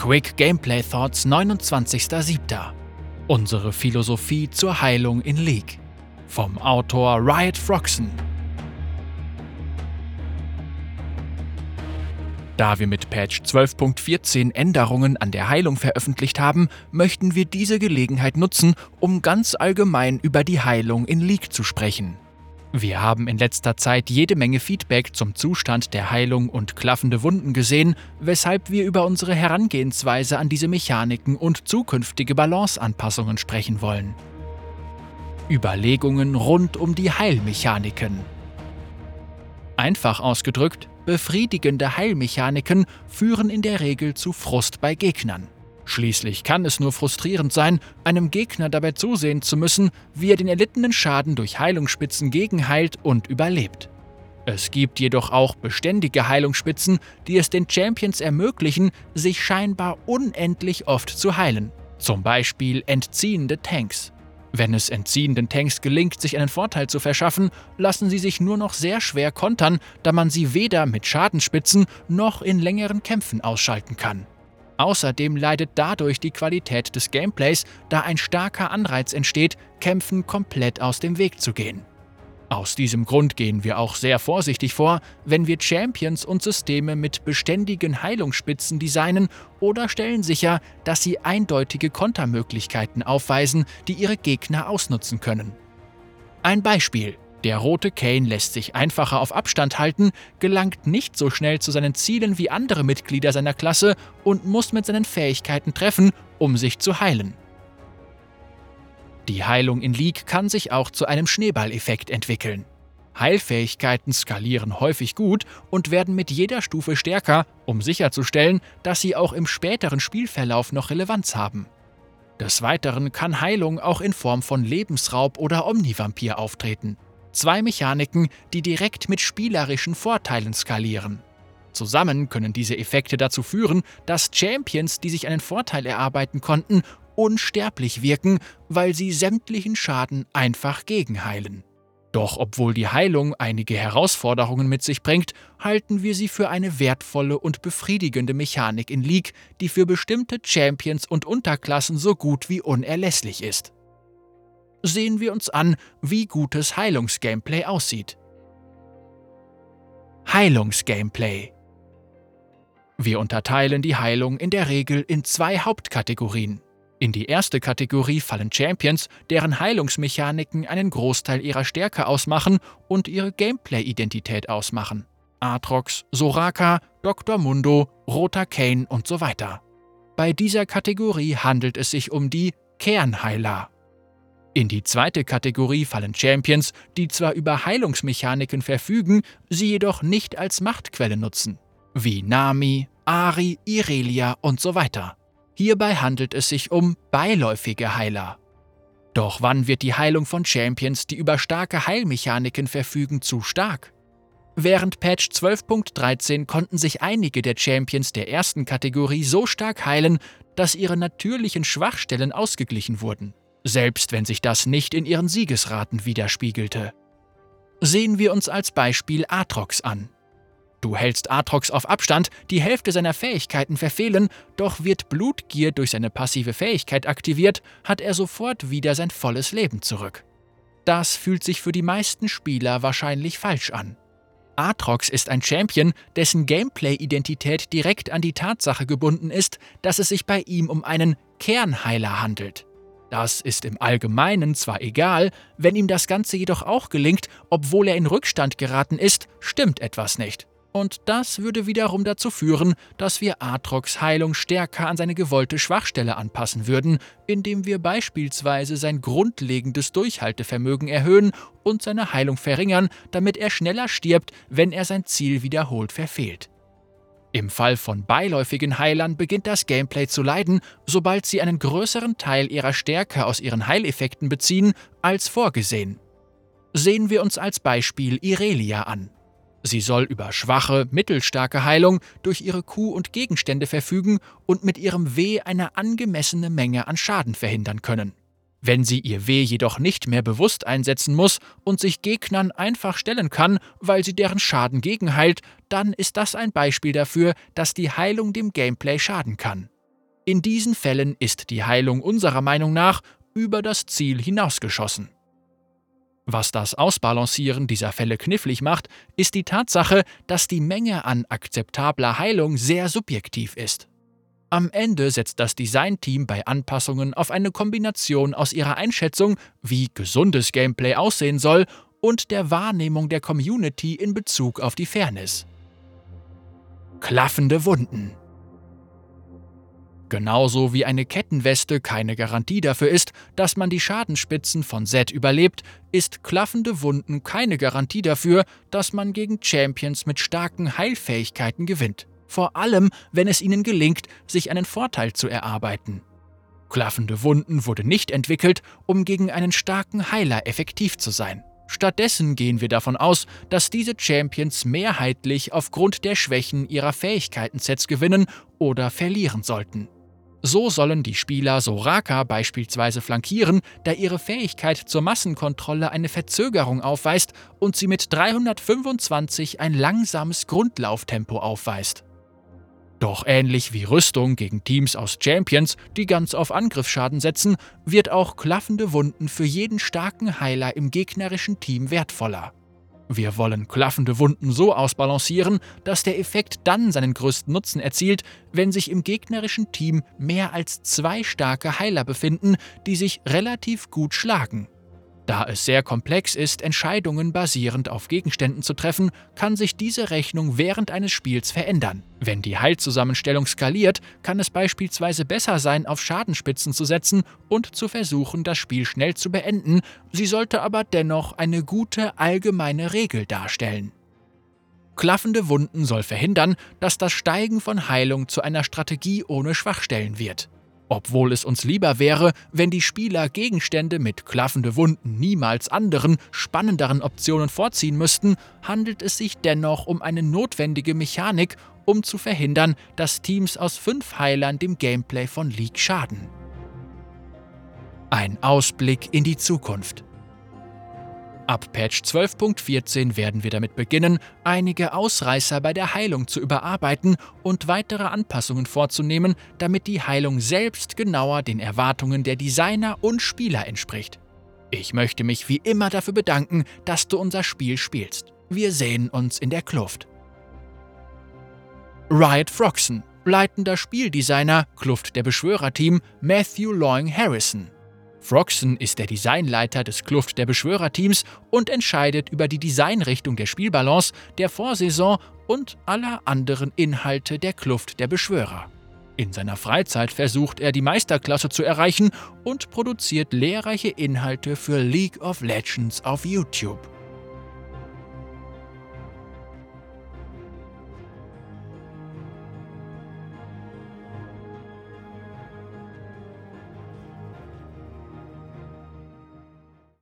Quick Gameplay Thoughts 29.07. Unsere Philosophie zur Heilung in League. Vom Autor Riot Froxen. Da wir mit Patch 12.14 Änderungen an der Heilung veröffentlicht haben, möchten wir diese Gelegenheit nutzen, um ganz allgemein über die Heilung in League zu sprechen. Wir haben in letzter Zeit jede Menge Feedback zum Zustand der Heilung und klaffende Wunden gesehen, weshalb wir über unsere Herangehensweise an diese Mechaniken und zukünftige Balanceanpassungen sprechen wollen. Überlegungen rund um die Heilmechaniken. Einfach ausgedrückt, befriedigende Heilmechaniken führen in der Regel zu Frust bei Gegnern. Schließlich kann es nur frustrierend sein, einem Gegner dabei zusehen zu müssen, wie er den erlittenen Schaden durch Heilungsspitzen gegenheilt und überlebt. Es gibt jedoch auch beständige Heilungsspitzen, die es den Champions ermöglichen, sich scheinbar unendlich oft zu heilen. Zum Beispiel entziehende Tanks. Wenn es entziehenden Tanks gelingt, sich einen Vorteil zu verschaffen, lassen sie sich nur noch sehr schwer kontern, da man sie weder mit Schadensspitzen noch in längeren Kämpfen ausschalten kann. Außerdem leidet dadurch die Qualität des Gameplays, da ein starker Anreiz entsteht, Kämpfen komplett aus dem Weg zu gehen. Aus diesem Grund gehen wir auch sehr vorsichtig vor, wenn wir Champions und Systeme mit beständigen Heilungsspitzen designen oder stellen sicher, dass sie eindeutige Kontermöglichkeiten aufweisen, die ihre Gegner ausnutzen können. Ein Beispiel. Der rote Kane lässt sich einfacher auf Abstand halten, gelangt nicht so schnell zu seinen Zielen wie andere Mitglieder seiner Klasse und muss mit seinen Fähigkeiten treffen, um sich zu heilen. Die Heilung in League kann sich auch zu einem Schneeballeffekt entwickeln. Heilfähigkeiten skalieren häufig gut und werden mit jeder Stufe stärker, um sicherzustellen, dass sie auch im späteren Spielverlauf noch Relevanz haben. Des Weiteren kann Heilung auch in Form von Lebensraub oder Omnivampir auftreten. Zwei Mechaniken, die direkt mit spielerischen Vorteilen skalieren. Zusammen können diese Effekte dazu führen, dass Champions, die sich einen Vorteil erarbeiten konnten, unsterblich wirken, weil sie sämtlichen Schaden einfach gegenheilen. Doch obwohl die Heilung einige Herausforderungen mit sich bringt, halten wir sie für eine wertvolle und befriedigende Mechanik in League, die für bestimmte Champions und Unterklassen so gut wie unerlässlich ist sehen wir uns an, wie gutes Heilungsgameplay aussieht. Heilungsgameplay Wir unterteilen die Heilung in der Regel in zwei Hauptkategorien. In die erste Kategorie fallen Champions, deren Heilungsmechaniken einen Großteil ihrer Stärke ausmachen und ihre Gameplay-Identität ausmachen. Atrox, Soraka, Dr. Mundo, Roter Kane und so weiter. Bei dieser Kategorie handelt es sich um die Kernheiler. In die zweite Kategorie fallen Champions, die zwar über Heilungsmechaniken verfügen, sie jedoch nicht als Machtquelle nutzen, wie Nami, Ari, Irelia und so weiter. Hierbei handelt es sich um beiläufige Heiler. Doch wann wird die Heilung von Champions, die über starke Heilmechaniken verfügen, zu stark? Während Patch 12.13 konnten sich einige der Champions der ersten Kategorie so stark heilen, dass ihre natürlichen Schwachstellen ausgeglichen wurden selbst wenn sich das nicht in ihren Siegesraten widerspiegelte. Sehen wir uns als Beispiel Atrox an. Du hältst Atrox auf Abstand, die Hälfte seiner Fähigkeiten verfehlen, doch wird Blutgier durch seine passive Fähigkeit aktiviert, hat er sofort wieder sein volles Leben zurück. Das fühlt sich für die meisten Spieler wahrscheinlich falsch an. Atrox ist ein Champion, dessen Gameplay-Identität direkt an die Tatsache gebunden ist, dass es sich bei ihm um einen Kernheiler handelt. Das ist im Allgemeinen zwar egal, wenn ihm das Ganze jedoch auch gelingt, obwohl er in Rückstand geraten ist, stimmt etwas nicht. Und das würde wiederum dazu führen, dass wir Atrox Heilung stärker an seine gewollte Schwachstelle anpassen würden, indem wir beispielsweise sein grundlegendes Durchhaltevermögen erhöhen und seine Heilung verringern, damit er schneller stirbt, wenn er sein Ziel wiederholt verfehlt. Im Fall von beiläufigen Heilern beginnt das Gameplay zu leiden, sobald sie einen größeren Teil ihrer Stärke aus ihren Heileffekten beziehen, als vorgesehen. Sehen wir uns als Beispiel Irelia an. Sie soll über schwache, mittelstarke Heilung durch ihre Kuh und Gegenstände verfügen und mit ihrem W eine angemessene Menge an Schaden verhindern können. Wenn sie ihr W jedoch nicht mehr bewusst einsetzen muss und sich Gegnern einfach stellen kann, weil sie deren Schaden gegenheilt, dann ist das ein Beispiel dafür, dass die Heilung dem Gameplay schaden kann. In diesen Fällen ist die Heilung unserer Meinung nach über das Ziel hinausgeschossen. Was das Ausbalancieren dieser Fälle knifflig macht, ist die Tatsache, dass die Menge an akzeptabler Heilung sehr subjektiv ist. Am Ende setzt das Designteam bei Anpassungen auf eine Kombination aus ihrer Einschätzung, wie gesundes Gameplay aussehen soll, und der Wahrnehmung der Community in Bezug auf die Fairness. Klaffende Wunden. Genauso wie eine Kettenweste keine Garantie dafür ist, dass man die Schadenspitzen von Z überlebt, ist klaffende Wunden keine Garantie dafür, dass man gegen Champions mit starken Heilfähigkeiten gewinnt vor allem wenn es ihnen gelingt, sich einen Vorteil zu erarbeiten. Klaffende Wunden wurde nicht entwickelt, um gegen einen starken Heiler effektiv zu sein. Stattdessen gehen wir davon aus, dass diese Champions mehrheitlich aufgrund der Schwächen ihrer Fähigkeitensets gewinnen oder verlieren sollten. So sollen die Spieler Soraka beispielsweise flankieren, da ihre Fähigkeit zur Massenkontrolle eine Verzögerung aufweist und sie mit 325 ein langsames Grundlauftempo aufweist. Doch ähnlich wie Rüstung gegen Teams aus Champions, die ganz auf Angriffsschaden setzen, wird auch klaffende Wunden für jeden starken Heiler im gegnerischen Team wertvoller. Wir wollen klaffende Wunden so ausbalancieren, dass der Effekt dann seinen größten Nutzen erzielt, wenn sich im gegnerischen Team mehr als zwei starke Heiler befinden, die sich relativ gut schlagen. Da es sehr komplex ist, Entscheidungen basierend auf Gegenständen zu treffen, kann sich diese Rechnung während eines Spiels verändern. Wenn die Heilzusammenstellung skaliert, kann es beispielsweise besser sein, auf Schadenspitzen zu setzen und zu versuchen, das Spiel schnell zu beenden, sie sollte aber dennoch eine gute allgemeine Regel darstellen. Klaffende Wunden soll verhindern, dass das Steigen von Heilung zu einer Strategie ohne Schwachstellen wird. Obwohl es uns lieber wäre, wenn die Spieler Gegenstände mit klaffende Wunden niemals anderen, spannenderen Optionen vorziehen müssten, handelt es sich dennoch um eine notwendige Mechanik, um zu verhindern, dass Teams aus fünf Heilern dem Gameplay von League schaden. Ein Ausblick in die Zukunft. Ab Patch 12.14 werden wir damit beginnen, einige Ausreißer bei der Heilung zu überarbeiten und weitere Anpassungen vorzunehmen, damit die Heilung selbst genauer den Erwartungen der Designer und Spieler entspricht. Ich möchte mich wie immer dafür bedanken, dass du unser Spiel spielst. Wir sehen uns in der Kluft. Riot Froxen, leitender Spieldesigner, Kluft der Beschwörerteam, Matthew Loing Harrison. Froxen ist der Designleiter des Kluft der Beschwörerteams und entscheidet über die Designrichtung der Spielbalance, der Vorsaison und aller anderen Inhalte der Kluft der Beschwörer. In seiner Freizeit versucht er, die Meisterklasse zu erreichen und produziert lehrreiche Inhalte für League of Legends auf YouTube.